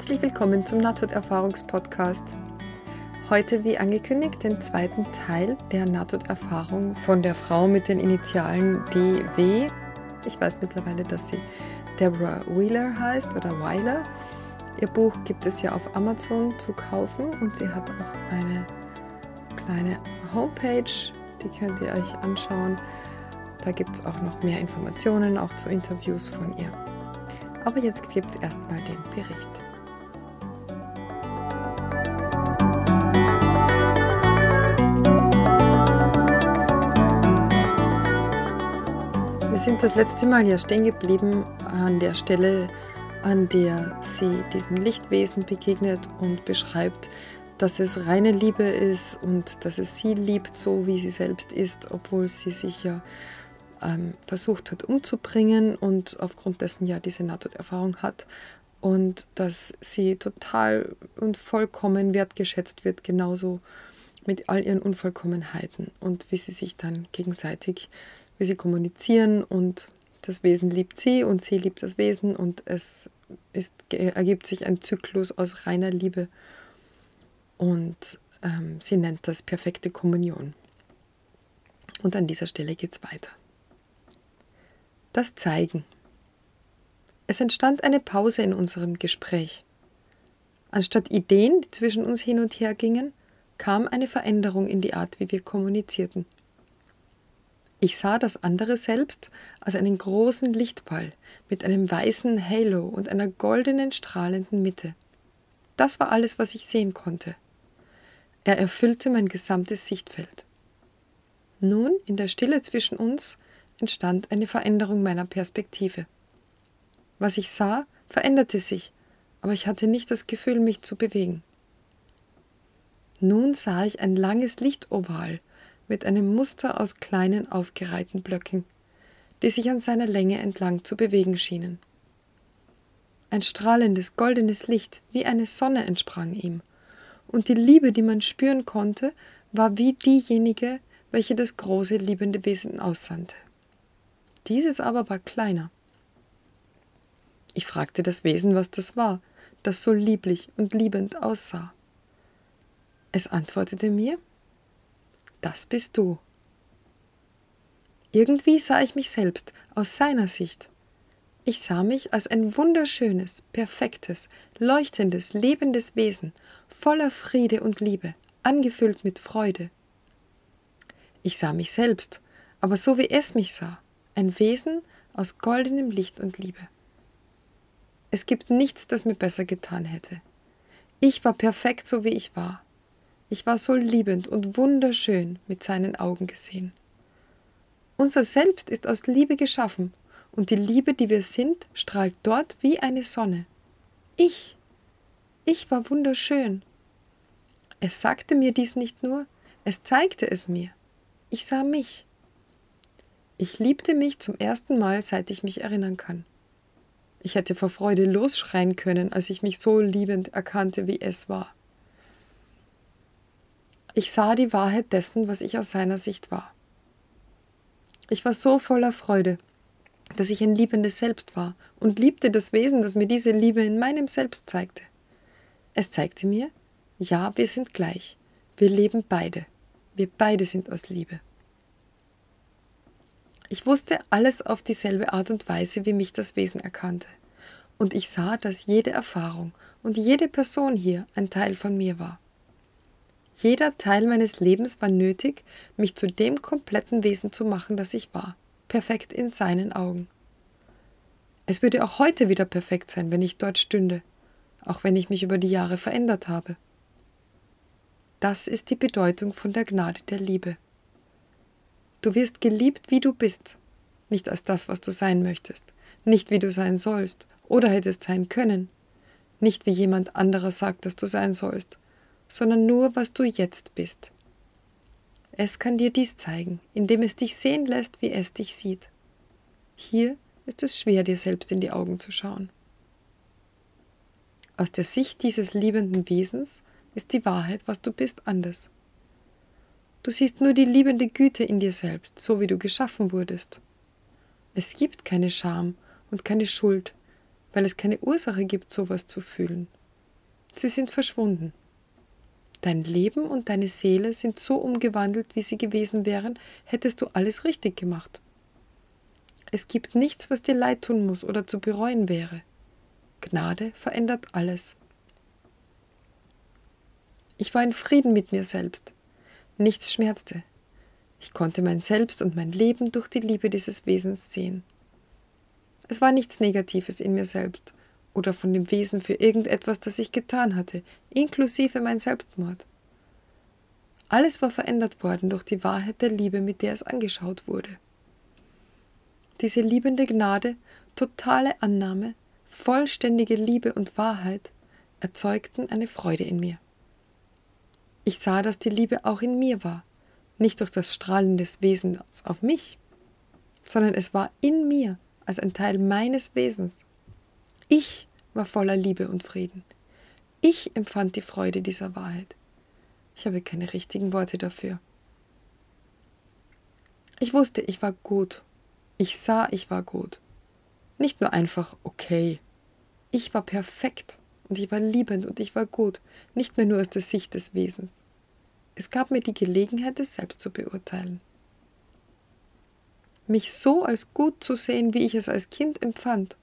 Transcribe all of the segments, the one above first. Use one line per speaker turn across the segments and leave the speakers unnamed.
Herzlich willkommen zum Nahtoderfahrungspodcast. Heute, wie angekündigt, den zweiten Teil der Nahtoderfahrung von der Frau mit den Initialen DW. Ich weiß mittlerweile, dass sie Deborah Wheeler heißt oder Weiler. Ihr Buch gibt es ja auf Amazon zu kaufen und sie hat auch eine kleine Homepage, die könnt ihr euch anschauen. Da gibt es auch noch mehr Informationen, auch zu Interviews von ihr. Aber jetzt gibt es erstmal den Bericht. Sind das letzte Mal ja stehen geblieben an der Stelle, an der sie diesem Lichtwesen begegnet und beschreibt, dass es reine Liebe ist und dass es sie liebt, so wie sie selbst ist, obwohl sie sich ja ähm, versucht hat umzubringen und aufgrund dessen ja diese Nahtoderfahrung hat und dass sie total und vollkommen wertgeschätzt wird, genauso mit all ihren Unvollkommenheiten und wie sie sich dann gegenseitig, wie sie kommunizieren und das Wesen liebt sie und sie liebt das Wesen und es ist, ergibt sich ein Zyklus aus reiner Liebe und ähm, sie nennt das perfekte Kommunion. Und an dieser Stelle geht es weiter. Das Zeigen. Es entstand eine Pause in unserem Gespräch. Anstatt Ideen, die zwischen uns hin und her gingen, kam eine Veränderung in die Art, wie wir kommunizierten. Ich sah das andere selbst als einen großen Lichtball mit einem weißen Halo und einer goldenen strahlenden Mitte. Das war alles, was ich sehen konnte. Er erfüllte mein gesamtes Sichtfeld. Nun, in der Stille zwischen uns, entstand eine Veränderung meiner Perspektive. Was ich sah, veränderte sich, aber ich hatte nicht das Gefühl, mich zu bewegen. Nun sah ich ein langes Lichtoval mit einem Muster aus kleinen aufgereihten Blöcken, die sich an seiner Länge entlang zu bewegen schienen. Ein strahlendes goldenes Licht wie eine Sonne entsprang ihm, und die Liebe, die man spüren konnte, war wie diejenige, welche das große liebende Wesen aussandte. Dieses aber war kleiner. Ich fragte das Wesen, was das war, das so lieblich und liebend aussah. Es antwortete mir, das bist du. Irgendwie sah ich mich selbst aus seiner Sicht. Ich sah mich als ein wunderschönes, perfektes, leuchtendes, lebendes Wesen, voller Friede und Liebe, angefüllt mit Freude. Ich sah mich selbst, aber so wie es mich sah, ein Wesen aus goldenem Licht und Liebe. Es gibt nichts, das mir besser getan hätte. Ich war perfekt, so wie ich war. Ich war so liebend und wunderschön mit seinen Augen gesehen. Unser Selbst ist aus Liebe geschaffen, und die Liebe, die wir sind, strahlt dort wie eine Sonne. Ich, ich war wunderschön. Es sagte mir dies nicht nur, es zeigte es mir. Ich sah mich. Ich liebte mich zum ersten Mal, seit ich mich erinnern kann. Ich hätte vor Freude losschreien können, als ich mich so liebend erkannte, wie es war. Ich sah die Wahrheit dessen, was ich aus seiner Sicht war. Ich war so voller Freude, dass ich ein liebendes Selbst war und liebte das Wesen, das mir diese Liebe in meinem Selbst zeigte. Es zeigte mir, ja, wir sind gleich, wir leben beide, wir beide sind aus Liebe. Ich wusste alles auf dieselbe Art und Weise, wie mich das Wesen erkannte. Und ich sah, dass jede Erfahrung und jede Person hier ein Teil von mir war. Jeder Teil meines Lebens war nötig, mich zu dem kompletten Wesen zu machen, das ich war, perfekt in seinen Augen. Es würde auch heute wieder perfekt sein, wenn ich dort stünde, auch wenn ich mich über die Jahre verändert habe. Das ist die Bedeutung von der Gnade der Liebe. Du wirst geliebt, wie du bist, nicht als das, was du sein möchtest, nicht wie du sein sollst oder hättest sein können, nicht wie jemand anderer sagt, dass du sein sollst, sondern nur, was du jetzt bist. Es kann dir dies zeigen, indem es dich sehen lässt, wie es dich sieht. Hier ist es schwer, dir selbst in die Augen zu schauen. Aus der Sicht dieses liebenden Wesens ist die Wahrheit, was du bist, anders. Du siehst nur die liebende Güte in dir selbst, so wie du geschaffen wurdest. Es gibt keine Scham und keine Schuld, weil es keine Ursache gibt, sowas zu fühlen, Sie sind verschwunden. Dein Leben und deine Seele sind so umgewandelt, wie sie gewesen wären, hättest du alles richtig gemacht. Es gibt nichts, was dir leid tun muss oder zu bereuen wäre. Gnade verändert alles. Ich war in Frieden mit mir selbst. Nichts schmerzte. Ich konnte mein Selbst und mein Leben durch die Liebe dieses Wesens sehen. Es war nichts Negatives in mir selbst oder von dem Wesen für irgendetwas, das ich getan hatte, inklusive mein Selbstmord. Alles war verändert worden durch die Wahrheit der Liebe, mit der es angeschaut wurde. Diese liebende Gnade, totale Annahme, vollständige Liebe und Wahrheit erzeugten eine Freude in mir. Ich sah, dass die Liebe auch in mir war, nicht durch das Strahlen des Wesens auf mich, sondern es war in mir als ein Teil meines Wesens. Ich war voller Liebe und Frieden. Ich empfand die Freude dieser Wahrheit. Ich habe keine richtigen Worte dafür. Ich wusste, ich war gut. Ich sah, ich war gut. Nicht nur einfach okay. Ich war perfekt und ich war liebend und ich war gut, nicht mehr nur aus der Sicht des Wesens. Es gab mir die Gelegenheit, es selbst zu beurteilen mich so als gut zu sehen, wie ich es als Kind empfand.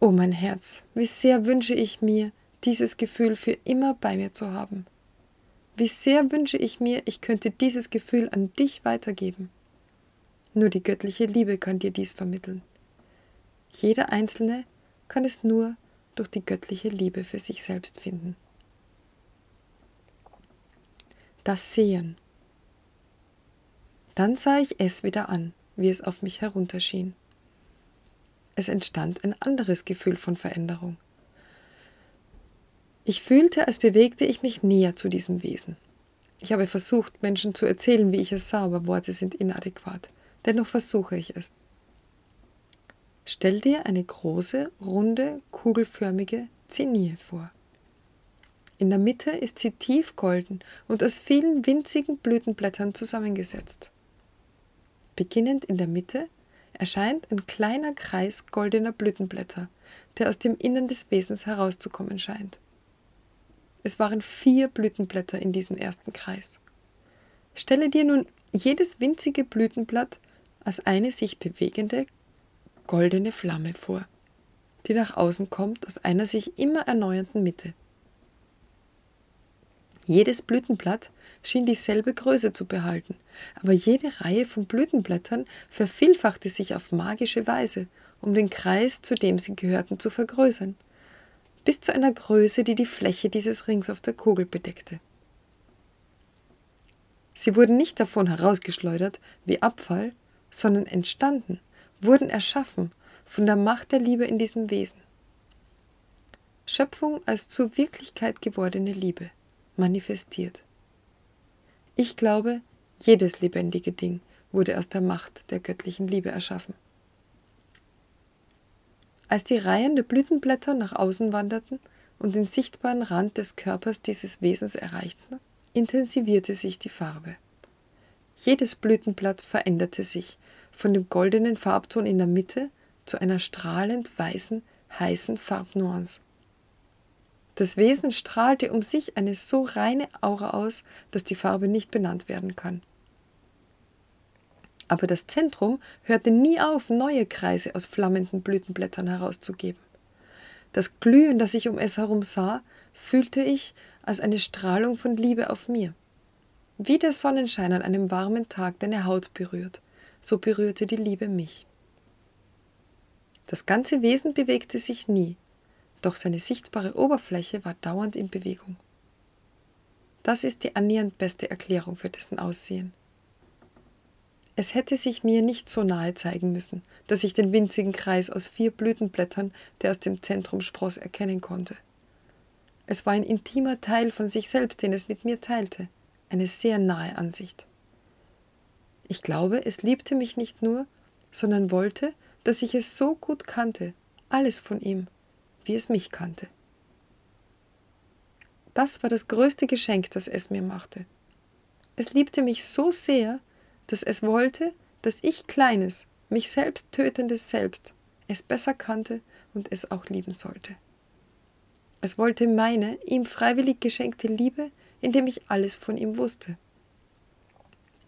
Oh mein Herz, wie sehr wünsche ich mir, dieses Gefühl für immer bei mir zu haben. Wie sehr wünsche ich mir, ich könnte dieses Gefühl an dich weitergeben. Nur die göttliche Liebe kann dir dies vermitteln. Jeder Einzelne kann es nur durch die göttliche Liebe für sich selbst finden. Das Sehen. Dann sah ich es wieder an wie es auf mich herunterschien. Es entstand ein anderes Gefühl von Veränderung. Ich fühlte, als bewegte ich mich näher zu diesem Wesen. Ich habe versucht, Menschen zu erzählen, wie ich es sah, aber Worte sind inadäquat. Dennoch versuche ich es. Stell dir eine große, runde, kugelförmige Zinnie vor. In der Mitte ist sie tief golden und aus vielen winzigen Blütenblättern zusammengesetzt. Beginnend in der Mitte erscheint ein kleiner Kreis goldener Blütenblätter, der aus dem Innern des Wesens herauszukommen scheint. Es waren vier Blütenblätter in diesem ersten Kreis. Stelle dir nun jedes winzige Blütenblatt als eine sich bewegende goldene Flamme vor, die nach außen kommt aus einer sich immer erneuernden Mitte. Jedes Blütenblatt schien dieselbe Größe zu behalten, aber jede Reihe von Blütenblättern vervielfachte sich auf magische Weise, um den Kreis, zu dem sie gehörten, zu vergrößern, bis zu einer Größe, die die Fläche dieses Rings auf der Kugel bedeckte. Sie wurden nicht davon herausgeschleudert wie Abfall, sondern entstanden, wurden erschaffen von der Macht der Liebe in diesem Wesen. Schöpfung als zur Wirklichkeit gewordene Liebe manifestiert. Ich glaube, jedes lebendige Ding wurde aus der Macht der göttlichen Liebe erschaffen. Als die Reihen der Blütenblätter nach außen wanderten und den sichtbaren Rand des Körpers dieses Wesens erreichten, intensivierte sich die Farbe. Jedes Blütenblatt veränderte sich von dem goldenen Farbton in der Mitte zu einer strahlend weißen, heißen Farbnuance. Das Wesen strahlte um sich eine so reine Aura aus, dass die Farbe nicht benannt werden kann. Aber das Zentrum hörte nie auf, neue Kreise aus flammenden Blütenblättern herauszugeben. Das Glühen, das ich um es herum sah, fühlte ich als eine Strahlung von Liebe auf mir. Wie der Sonnenschein an einem warmen Tag deine Haut berührt, so berührte die Liebe mich. Das ganze Wesen bewegte sich nie, doch seine sichtbare Oberfläche war dauernd in Bewegung. Das ist die annähernd beste Erklärung für dessen Aussehen. Es hätte sich mir nicht so nahe zeigen müssen, dass ich den winzigen Kreis aus vier Blütenblättern, der aus dem Zentrum spross, erkennen konnte. Es war ein intimer Teil von sich selbst, den es mit mir teilte, eine sehr nahe Ansicht. Ich glaube, es liebte mich nicht nur, sondern wollte, dass ich es so gut kannte, alles von ihm, wie es mich kannte. Das war das größte Geschenk, das es mir machte. Es liebte mich so sehr, dass es wollte, dass ich kleines, mich selbst tötendes Selbst es besser kannte und es auch lieben sollte. Es wollte meine, ihm freiwillig geschenkte Liebe, indem ich alles von ihm wusste.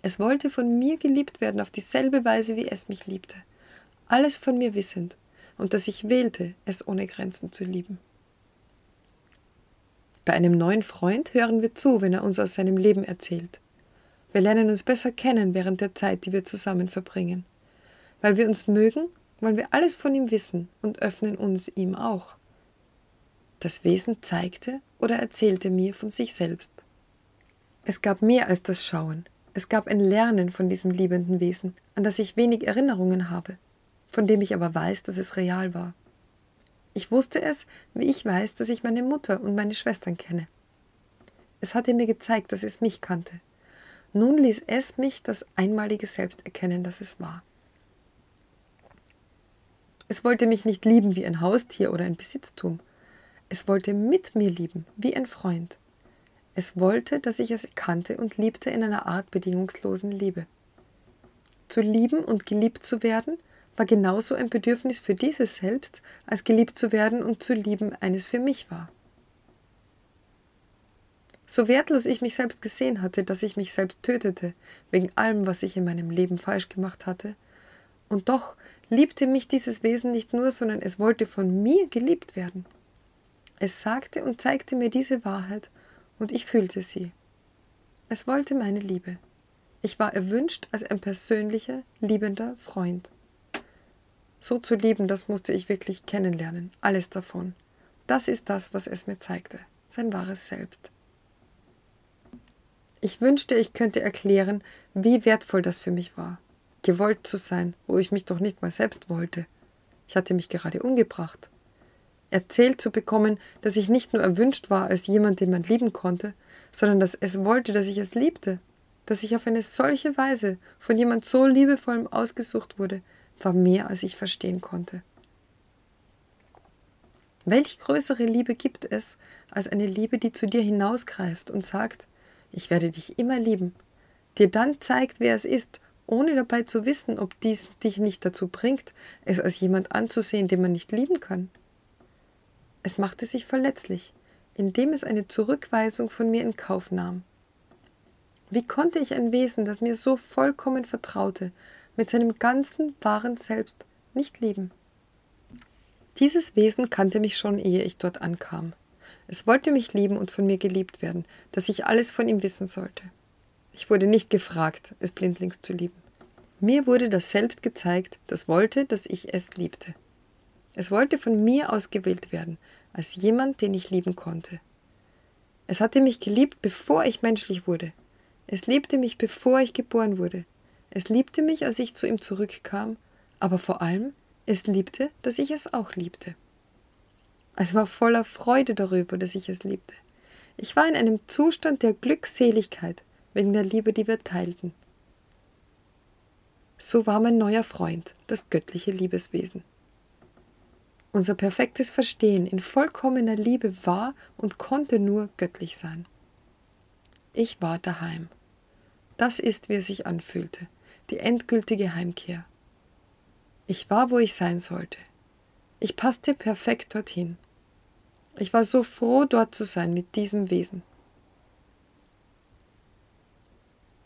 Es wollte von mir geliebt werden auf dieselbe Weise, wie es mich liebte, alles von mir wissend, und dass ich wählte, es ohne Grenzen zu lieben. Bei einem neuen Freund hören wir zu, wenn er uns aus seinem Leben erzählt. Wir lernen uns besser kennen während der Zeit, die wir zusammen verbringen. Weil wir uns mögen, wollen wir alles von ihm wissen und öffnen uns ihm auch. Das Wesen zeigte oder erzählte mir von sich selbst. Es gab mehr als das Schauen. Es gab ein Lernen von diesem liebenden Wesen, an das ich wenig Erinnerungen habe, von dem ich aber weiß, dass es real war. Ich wusste es, wie ich weiß, dass ich meine Mutter und meine Schwestern kenne. Es hatte mir gezeigt, dass es mich kannte. Nun ließ es mich das einmalige Selbst erkennen, das es war. Es wollte mich nicht lieben wie ein Haustier oder ein Besitztum. Es wollte mit mir lieben, wie ein Freund. Es wollte, dass ich es kannte und liebte in einer Art bedingungslosen Liebe. Zu lieben und geliebt zu werden, war genauso ein Bedürfnis für dieses Selbst, als geliebt zu werden und zu lieben eines für mich war. So wertlos ich mich selbst gesehen hatte, dass ich mich selbst tötete, wegen allem, was ich in meinem Leben falsch gemacht hatte, und doch liebte mich dieses Wesen nicht nur, sondern es wollte von mir geliebt werden. Es sagte und zeigte mir diese Wahrheit, und ich fühlte sie. Es wollte meine Liebe. Ich war erwünscht als ein persönlicher, liebender Freund. So zu lieben, das musste ich wirklich kennenlernen, alles davon. Das ist das, was es mir zeigte, sein wahres Selbst. Ich wünschte, ich könnte erklären, wie wertvoll das für mich war gewollt zu sein, wo ich mich doch nicht mal selbst wollte. Ich hatte mich gerade umgebracht. Erzählt zu bekommen, dass ich nicht nur erwünscht war als jemand, den man lieben konnte, sondern dass es wollte, dass ich es liebte, dass ich auf eine solche Weise von jemand so liebevollem ausgesucht wurde, war mehr, als ich verstehen konnte. Welch größere Liebe gibt es als eine Liebe, die zu dir hinausgreift und sagt, ich werde dich immer lieben, dir dann zeigt, wer es ist ohne dabei zu wissen, ob dies dich nicht dazu bringt, es als jemand anzusehen, den man nicht lieben kann. Es machte sich verletzlich, indem es eine Zurückweisung von mir in Kauf nahm. Wie konnte ich ein Wesen, das mir so vollkommen vertraute, mit seinem ganzen wahren Selbst nicht lieben? Dieses Wesen kannte mich schon, ehe ich dort ankam. Es wollte mich lieben und von mir geliebt werden, dass ich alles von ihm wissen sollte. Ich wurde nicht gefragt, es blindlings zu lieben. Mir wurde das selbst gezeigt, das wollte, dass ich es liebte. Es wollte von mir ausgewählt werden, als jemand, den ich lieben konnte. Es hatte mich geliebt, bevor ich menschlich wurde. Es liebte mich, bevor ich geboren wurde. Es liebte mich, als ich zu ihm zurückkam, aber vor allem, es liebte, dass ich es auch liebte. Es war voller Freude darüber, dass ich es liebte. Ich war in einem Zustand der Glückseligkeit, wegen der Liebe, die wir teilten. So war mein neuer Freund, das göttliche Liebeswesen. Unser perfektes Verstehen in vollkommener Liebe war und konnte nur göttlich sein. Ich war daheim. Das ist, wie es sich anfühlte, die endgültige Heimkehr. Ich war, wo ich sein sollte. Ich passte perfekt dorthin. Ich war so froh, dort zu sein mit diesem Wesen.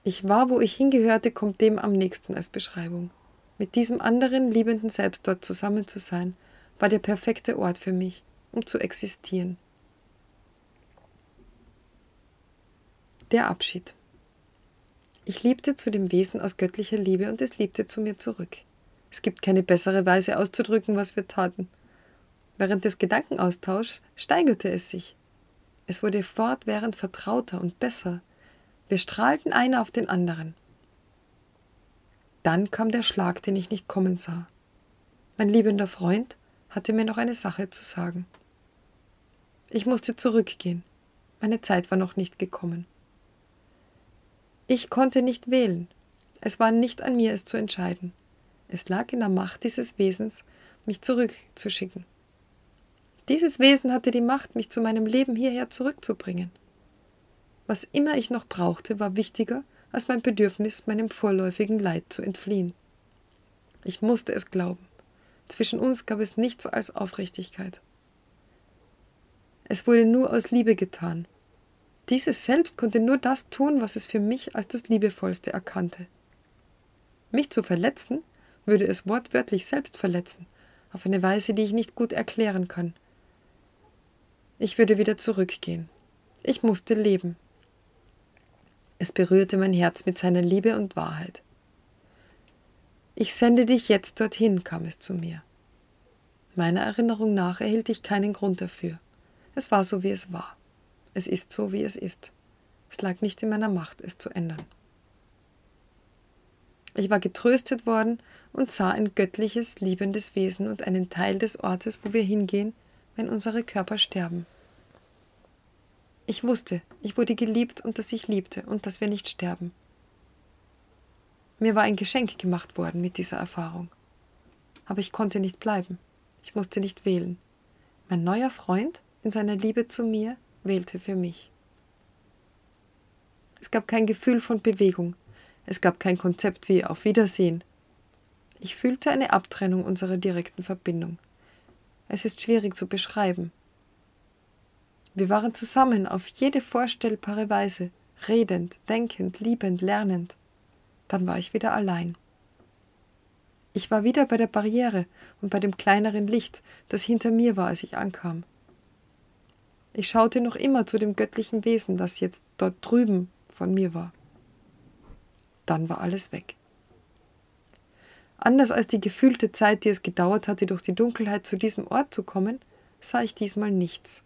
Ich war, wo ich hingehörte, kommt dem am nächsten als Beschreibung. Mit diesem anderen liebenden Selbst dort zusammen zu sein, war der perfekte Ort für mich, um zu existieren. Der Abschied. Ich liebte zu dem Wesen aus göttlicher Liebe und es liebte zu mir zurück. Es gibt keine bessere Weise auszudrücken, was wir taten. Während des Gedankenaustauschs steigerte es sich. Es wurde fortwährend vertrauter und besser, wir strahlten einer auf den anderen. Dann kam der Schlag, den ich nicht kommen sah. Mein liebender Freund hatte mir noch eine Sache zu sagen. Ich musste zurückgehen. Meine Zeit war noch nicht gekommen. Ich konnte nicht wählen. Es war nicht an mir, es zu entscheiden. Es lag in der Macht dieses Wesens, mich zurückzuschicken. Dieses Wesen hatte die Macht, mich zu meinem Leben hierher zurückzubringen. Was immer ich noch brauchte, war wichtiger als mein Bedürfnis, meinem vorläufigen Leid zu entfliehen. Ich musste es glauben. Zwischen uns gab es nichts als Aufrichtigkeit. Es wurde nur aus Liebe getan. Dieses Selbst konnte nur das tun, was es für mich als das Liebevollste erkannte. Mich zu verletzen, würde es wortwörtlich selbst verletzen, auf eine Weise, die ich nicht gut erklären kann. Ich würde wieder zurückgehen. Ich musste leben. Es berührte mein Herz mit seiner Liebe und Wahrheit. Ich sende dich jetzt dorthin, kam es zu mir. Meiner Erinnerung nach erhielt ich keinen Grund dafür. Es war so, wie es war. Es ist so, wie es ist. Es lag nicht in meiner Macht, es zu ändern. Ich war getröstet worden und sah ein göttliches, liebendes Wesen und einen Teil des Ortes, wo wir hingehen, wenn unsere Körper sterben. Ich wusste, ich wurde geliebt und dass ich liebte und dass wir nicht sterben. Mir war ein Geschenk gemacht worden mit dieser Erfahrung. Aber ich konnte nicht bleiben. Ich musste nicht wählen. Mein neuer Freund in seiner Liebe zu mir wählte für mich. Es gab kein Gefühl von Bewegung, es gab kein Konzept wie Auf Wiedersehen. Ich fühlte eine Abtrennung unserer direkten Verbindung. Es ist schwierig zu beschreiben. Wir waren zusammen auf jede vorstellbare Weise, redend, denkend, liebend, lernend. Dann war ich wieder allein. Ich war wieder bei der Barriere und bei dem kleineren Licht, das hinter mir war, als ich ankam. Ich schaute noch immer zu dem göttlichen Wesen, das jetzt dort drüben von mir war. Dann war alles weg. Anders als die gefühlte Zeit, die es gedauert hatte, durch die Dunkelheit zu diesem Ort zu kommen, sah ich diesmal nichts.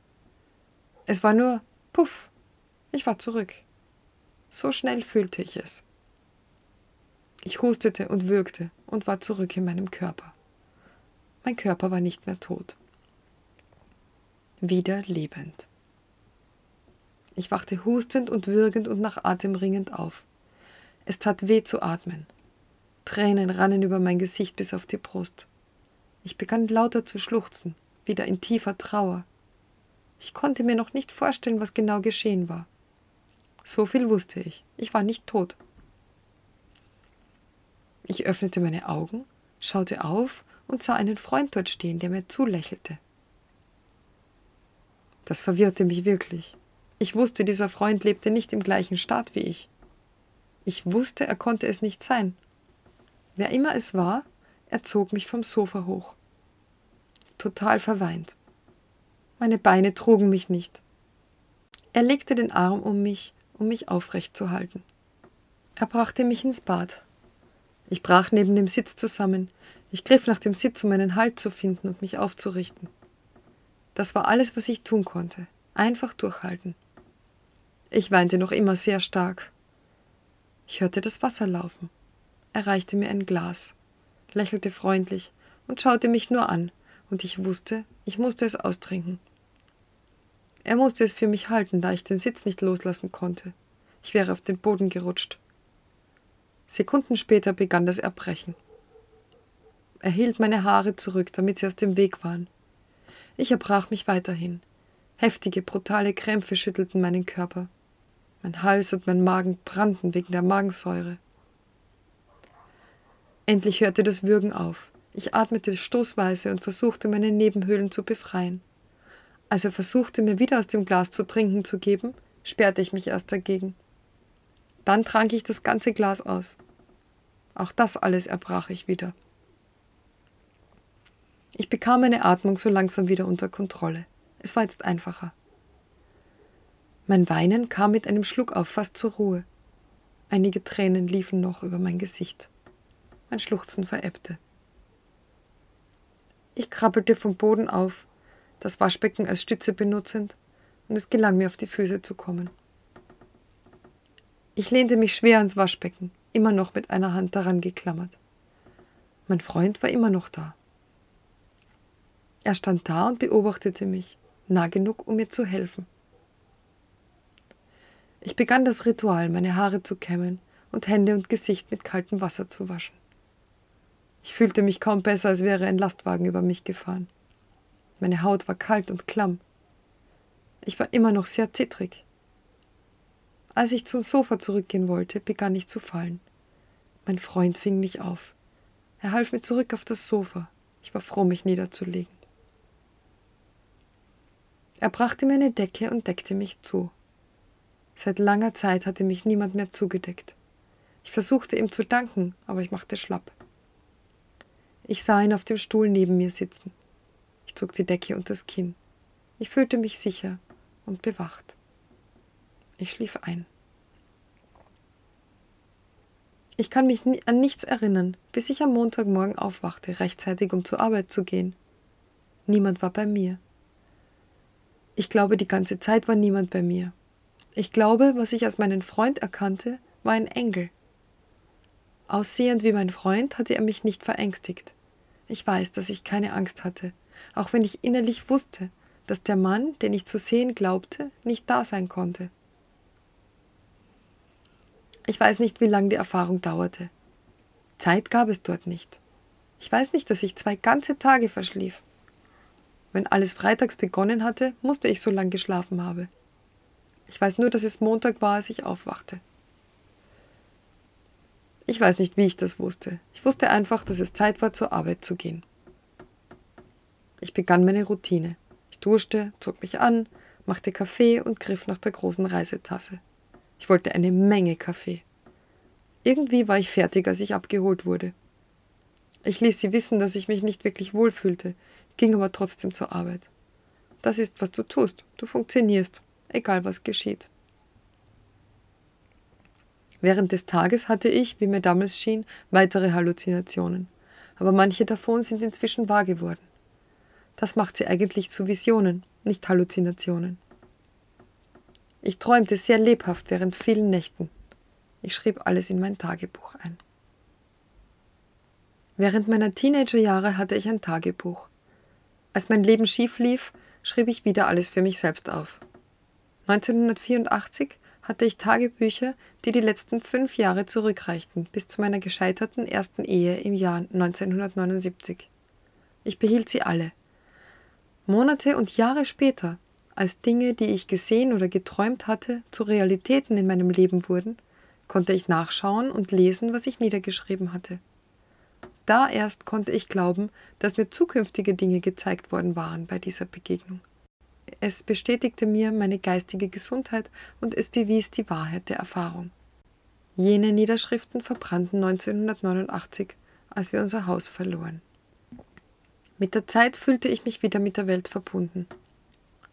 Es war nur Puff. Ich war zurück. So schnell fühlte ich es. Ich hustete und würgte und war zurück in meinem Körper. Mein Körper war nicht mehr tot wieder lebend. Ich wachte hustend und würgend und nach Atem ringend auf. Es tat weh zu atmen. Tränen rannen über mein Gesicht bis auf die Brust. Ich begann lauter zu schluchzen, wieder in tiefer Trauer. Ich konnte mir noch nicht vorstellen, was genau geschehen war. So viel wusste ich. Ich war nicht tot. Ich öffnete meine Augen, schaute auf und sah einen Freund dort stehen, der mir zulächelte. Das verwirrte mich wirklich. Ich wusste, dieser Freund lebte nicht im gleichen Staat wie ich. Ich wusste, er konnte es nicht sein. Wer immer es war, er zog mich vom Sofa hoch. Total verweint. Meine Beine trugen mich nicht. Er legte den Arm um mich, um mich aufrecht zu halten. Er brachte mich ins Bad. Ich brach neben dem Sitz zusammen. Ich griff nach dem Sitz, um meinen Halt zu finden und mich aufzurichten. Das war alles, was ich tun konnte. Einfach durchhalten. Ich weinte noch immer sehr stark. Ich hörte das Wasser laufen. Er reichte mir ein Glas, lächelte freundlich und schaute mich nur an, und ich wusste, ich musste es austrinken. Er musste es für mich halten, da ich den Sitz nicht loslassen konnte. Ich wäre auf den Boden gerutscht. Sekunden später begann das Erbrechen. Er hielt meine Haare zurück, damit sie aus dem Weg waren. Ich erbrach mich weiterhin. Heftige, brutale Krämpfe schüttelten meinen Körper. Mein Hals und mein Magen brannten wegen der Magensäure. Endlich hörte das Würgen auf. Ich atmete stoßweise und versuchte, meine Nebenhöhlen zu befreien. Als er versuchte, mir wieder aus dem Glas zu trinken zu geben, sperrte ich mich erst dagegen. Dann trank ich das ganze Glas aus. Auch das alles erbrach ich wieder. Ich bekam meine Atmung so langsam wieder unter Kontrolle. Es war jetzt einfacher. Mein Weinen kam mit einem Schluck auf fast zur Ruhe. Einige Tränen liefen noch über mein Gesicht. Mein Schluchzen verebbte. Ich krabbelte vom Boden auf, das Waschbecken als Stütze benutzend, und es gelang mir auf die Füße zu kommen. Ich lehnte mich schwer ans Waschbecken, immer noch mit einer Hand daran geklammert. Mein Freund war immer noch da. Er stand da und beobachtete mich, nah genug, um mir zu helfen. Ich begann das Ritual, meine Haare zu kämmen und Hände und Gesicht mit kaltem Wasser zu waschen. Ich fühlte mich kaum besser, als wäre ein Lastwagen über mich gefahren. Meine Haut war kalt und klamm. Ich war immer noch sehr zittrig. Als ich zum Sofa zurückgehen wollte, begann ich zu fallen. Mein Freund fing mich auf. Er half mir zurück auf das Sofa. Ich war froh, mich niederzulegen. Er brachte mir eine Decke und deckte mich zu. Seit langer Zeit hatte mich niemand mehr zugedeckt. Ich versuchte ihm zu danken, aber ich machte schlapp. Ich sah ihn auf dem Stuhl neben mir sitzen. Ich zog die Decke unter das Kinn. Ich fühlte mich sicher und bewacht. Ich schlief ein. Ich kann mich an nichts erinnern, bis ich am Montagmorgen aufwachte, rechtzeitig um zur Arbeit zu gehen. Niemand war bei mir. Ich glaube, die ganze Zeit war niemand bei mir. Ich glaube, was ich als meinen Freund erkannte, war ein Engel. Aussehend wie mein Freund hatte er mich nicht verängstigt. Ich weiß, dass ich keine Angst hatte, auch wenn ich innerlich wusste, dass der Mann, den ich zu sehen glaubte, nicht da sein konnte. Ich weiß nicht, wie lange die Erfahrung dauerte. Zeit gab es dort nicht. Ich weiß nicht, dass ich zwei ganze Tage verschlief. Wenn alles freitags begonnen hatte, musste ich so lange geschlafen haben. Ich weiß nur, dass es Montag war, als ich aufwachte. Ich weiß nicht, wie ich das wusste. Ich wusste einfach, dass es Zeit war, zur Arbeit zu gehen. Ich begann meine Routine. Ich duschte, zog mich an, machte Kaffee und griff nach der großen Reisetasse. Ich wollte eine Menge Kaffee. Irgendwie war ich fertig, als ich abgeholt wurde. Ich ließ sie wissen, dass ich mich nicht wirklich wohlfühlte, ging aber trotzdem zur Arbeit. Das ist, was du tust. Du funktionierst, egal was geschieht. Während des Tages hatte ich, wie mir damals schien, weitere Halluzinationen, aber manche davon sind inzwischen wahr geworden. Das macht sie eigentlich zu Visionen, nicht Halluzinationen. Ich träumte sehr lebhaft während vielen Nächten. Ich schrieb alles in mein Tagebuch ein. Während meiner Teenagerjahre hatte ich ein Tagebuch. Als mein Leben schief lief, schrieb ich wieder alles für mich selbst auf. 1984 hatte ich Tagebücher, die die letzten fünf Jahre zurückreichten, bis zu meiner gescheiterten ersten Ehe im Jahr 1979. Ich behielt sie alle. Monate und Jahre später als Dinge, die ich gesehen oder geträumt hatte, zu Realitäten in meinem Leben wurden, konnte ich nachschauen und lesen, was ich niedergeschrieben hatte. Da erst konnte ich glauben, dass mir zukünftige Dinge gezeigt worden waren bei dieser Begegnung. Es bestätigte mir meine geistige Gesundheit und es bewies die Wahrheit der Erfahrung. Jene Niederschriften verbrannten 1989, als wir unser Haus verloren. Mit der Zeit fühlte ich mich wieder mit der Welt verbunden.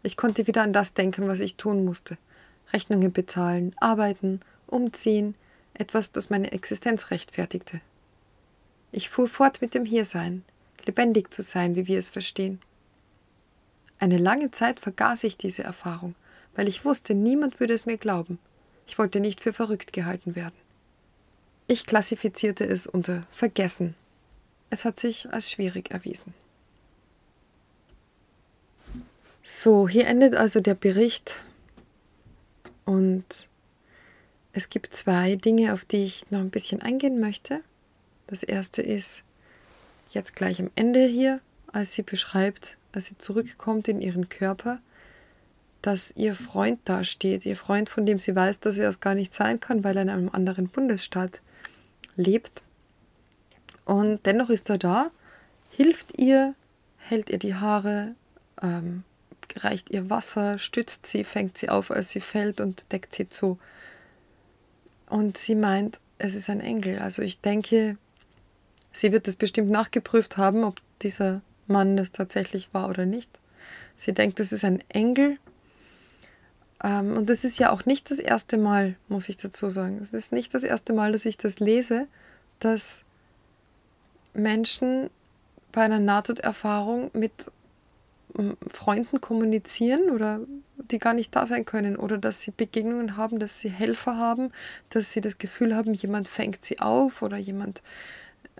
Ich konnte wieder an das denken, was ich tun musste. Rechnungen bezahlen, arbeiten, umziehen, etwas, das meine Existenz rechtfertigte. Ich fuhr fort mit dem Hiersein, lebendig zu sein, wie wir es verstehen. Eine lange Zeit vergaß ich diese Erfahrung, weil ich wusste, niemand würde es mir glauben. Ich wollte nicht für verrückt gehalten werden. Ich klassifizierte es unter Vergessen. Es hat sich als schwierig erwiesen. So, hier endet also der Bericht und es gibt zwei Dinge, auf die ich noch ein bisschen eingehen möchte. Das erste ist jetzt gleich am Ende hier, als sie beschreibt, als sie zurückkommt in ihren Körper, dass ihr Freund dasteht, ihr Freund, von dem sie weiß, dass er es gar nicht sein kann, weil er in einem anderen Bundesstaat lebt. Und dennoch ist er da, hilft ihr, hält ihr die Haare, ähm, reicht ihr Wasser, stützt sie, fängt sie auf, als sie fällt und deckt sie zu. Und sie meint, es ist ein Engel. Also ich denke, sie wird es bestimmt nachgeprüft haben, ob dieser Mann das tatsächlich war oder nicht. Sie denkt, es ist ein Engel. Ähm, und das ist ja auch nicht das erste Mal, muss ich dazu sagen. Es ist nicht das erste Mal, dass ich das lese, dass Menschen bei einer Nahtoderfahrung mit Freunden kommunizieren oder die gar nicht da sein können oder dass sie Begegnungen haben, dass sie Helfer haben, dass sie das Gefühl haben, jemand fängt sie auf oder jemand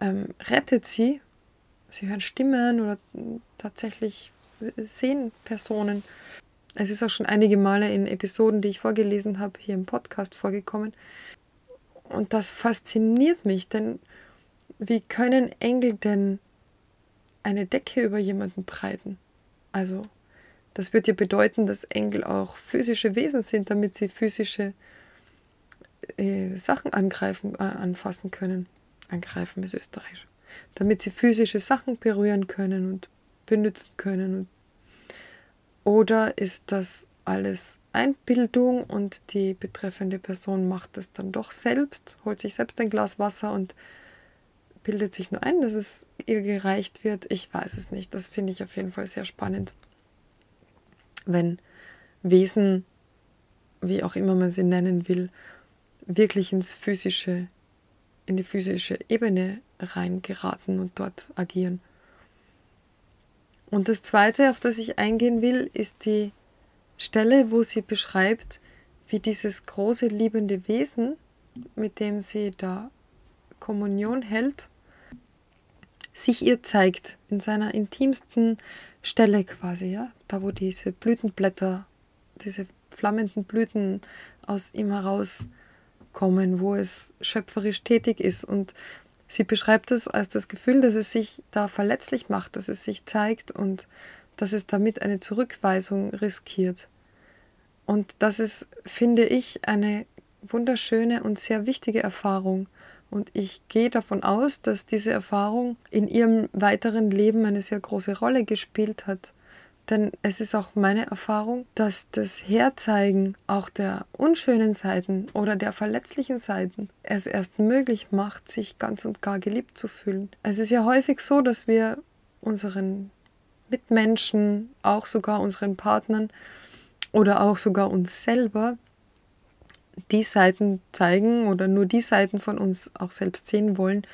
ähm, rettet sie. Sie hören Stimmen oder tatsächlich sehen Personen. Es ist auch schon einige Male in Episoden, die ich vorgelesen habe, hier im Podcast vorgekommen. Und das fasziniert mich, denn wie können Engel denn eine Decke über jemanden breiten? Also das wird ja bedeuten, dass Engel auch physische Wesen sind, damit sie physische äh, Sachen angreifen, äh, anfassen können. Angreifen ist österreichisch. Damit sie physische Sachen berühren können und benutzen können. Oder ist das alles Einbildung und die betreffende Person macht es dann doch selbst, holt sich selbst ein Glas Wasser und bildet sich nur ein, dass es ihr gereicht wird? Ich weiß es nicht. Das finde ich auf jeden Fall sehr spannend. Wenn Wesen, wie auch immer man sie nennen will, wirklich ins physische, in die physische Ebene reingeraten und dort agieren. Und das zweite, auf das ich eingehen will, ist die Stelle, wo sie beschreibt, wie dieses große liebende Wesen, mit dem sie da Kommunion hält, sich ihr zeigt in seiner intimsten Stelle quasi, ja, da wo diese Blütenblätter, diese flammenden Blüten aus ihm herauskommen, wo es schöpferisch tätig ist und sie beschreibt es als das Gefühl, dass es sich da verletzlich macht, dass es sich zeigt und dass es damit eine Zurückweisung riskiert. Und das ist, finde ich, eine wunderschöne und sehr wichtige Erfahrung. Und ich gehe davon aus, dass diese Erfahrung in ihrem weiteren Leben eine sehr große Rolle gespielt hat. Denn es ist auch meine Erfahrung, dass das Herzeigen auch der unschönen Seiten oder der verletzlichen Seiten es erst möglich macht, sich ganz und gar geliebt zu fühlen. Es ist ja häufig so, dass wir unseren Mitmenschen, auch sogar unseren Partnern oder auch sogar uns selber die Seiten zeigen oder nur die Seiten von uns auch selbst sehen wollen,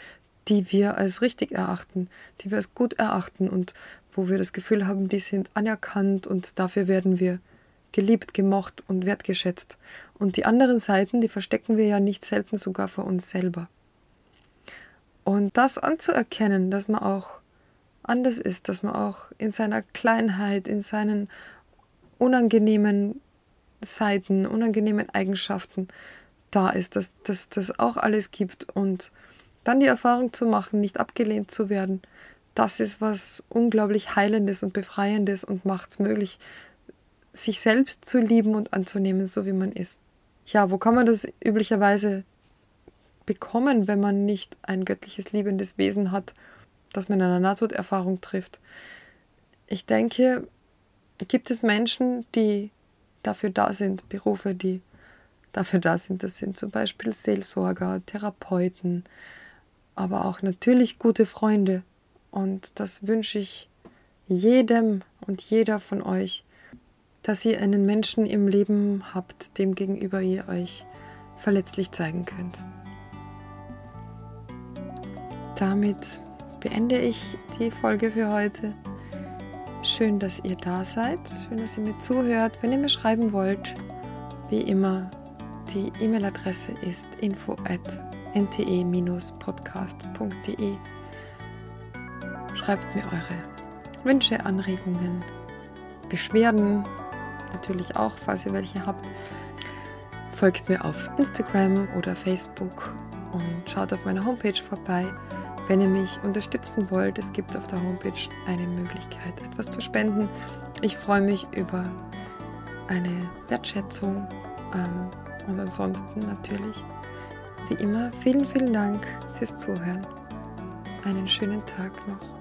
die wir als richtig erachten, die wir als gut erachten und wo wir das Gefühl haben, die sind anerkannt und dafür werden wir geliebt, gemocht und wertgeschätzt. Und die anderen Seiten, die verstecken wir ja nicht selten sogar vor uns selber. Und das anzuerkennen, dass man auch anders ist, dass man auch in seiner Kleinheit, in seinen unangenehmen Seiten, unangenehmen Eigenschaften da ist, dass das auch alles gibt und dann die Erfahrung zu machen, nicht abgelehnt zu werden, das ist was unglaublich Heilendes und Befreiendes und macht es möglich, sich selbst zu lieben und anzunehmen, so wie man ist. Ja, wo kann man das üblicherweise bekommen, wenn man nicht ein göttliches, liebendes Wesen hat, das man in einer Nahtoderfahrung trifft? Ich denke, gibt es Menschen, die dafür da sind, Berufe, die dafür da sind. Das sind zum Beispiel Seelsorger, Therapeuten, aber auch natürlich gute Freunde, und das wünsche ich jedem und jeder von euch, dass ihr einen Menschen im Leben habt, dem gegenüber ihr euch verletzlich zeigen könnt. Damit beende ich die Folge für heute. Schön, dass ihr da seid. Schön, dass ihr mir zuhört. Wenn ihr mir schreiben wollt, wie immer, die E-Mail-Adresse ist info at nte-podcast.de. Schreibt mir eure Wünsche, Anregungen, Beschwerden, natürlich auch, falls ihr welche habt. Folgt mir auf Instagram oder Facebook und schaut auf meiner Homepage vorbei. Wenn ihr mich unterstützen wollt, es gibt auf der Homepage eine Möglichkeit, etwas zu spenden. Ich freue mich über eine Wertschätzung ähm, und ansonsten natürlich, wie immer, vielen, vielen Dank fürs Zuhören. Einen schönen Tag noch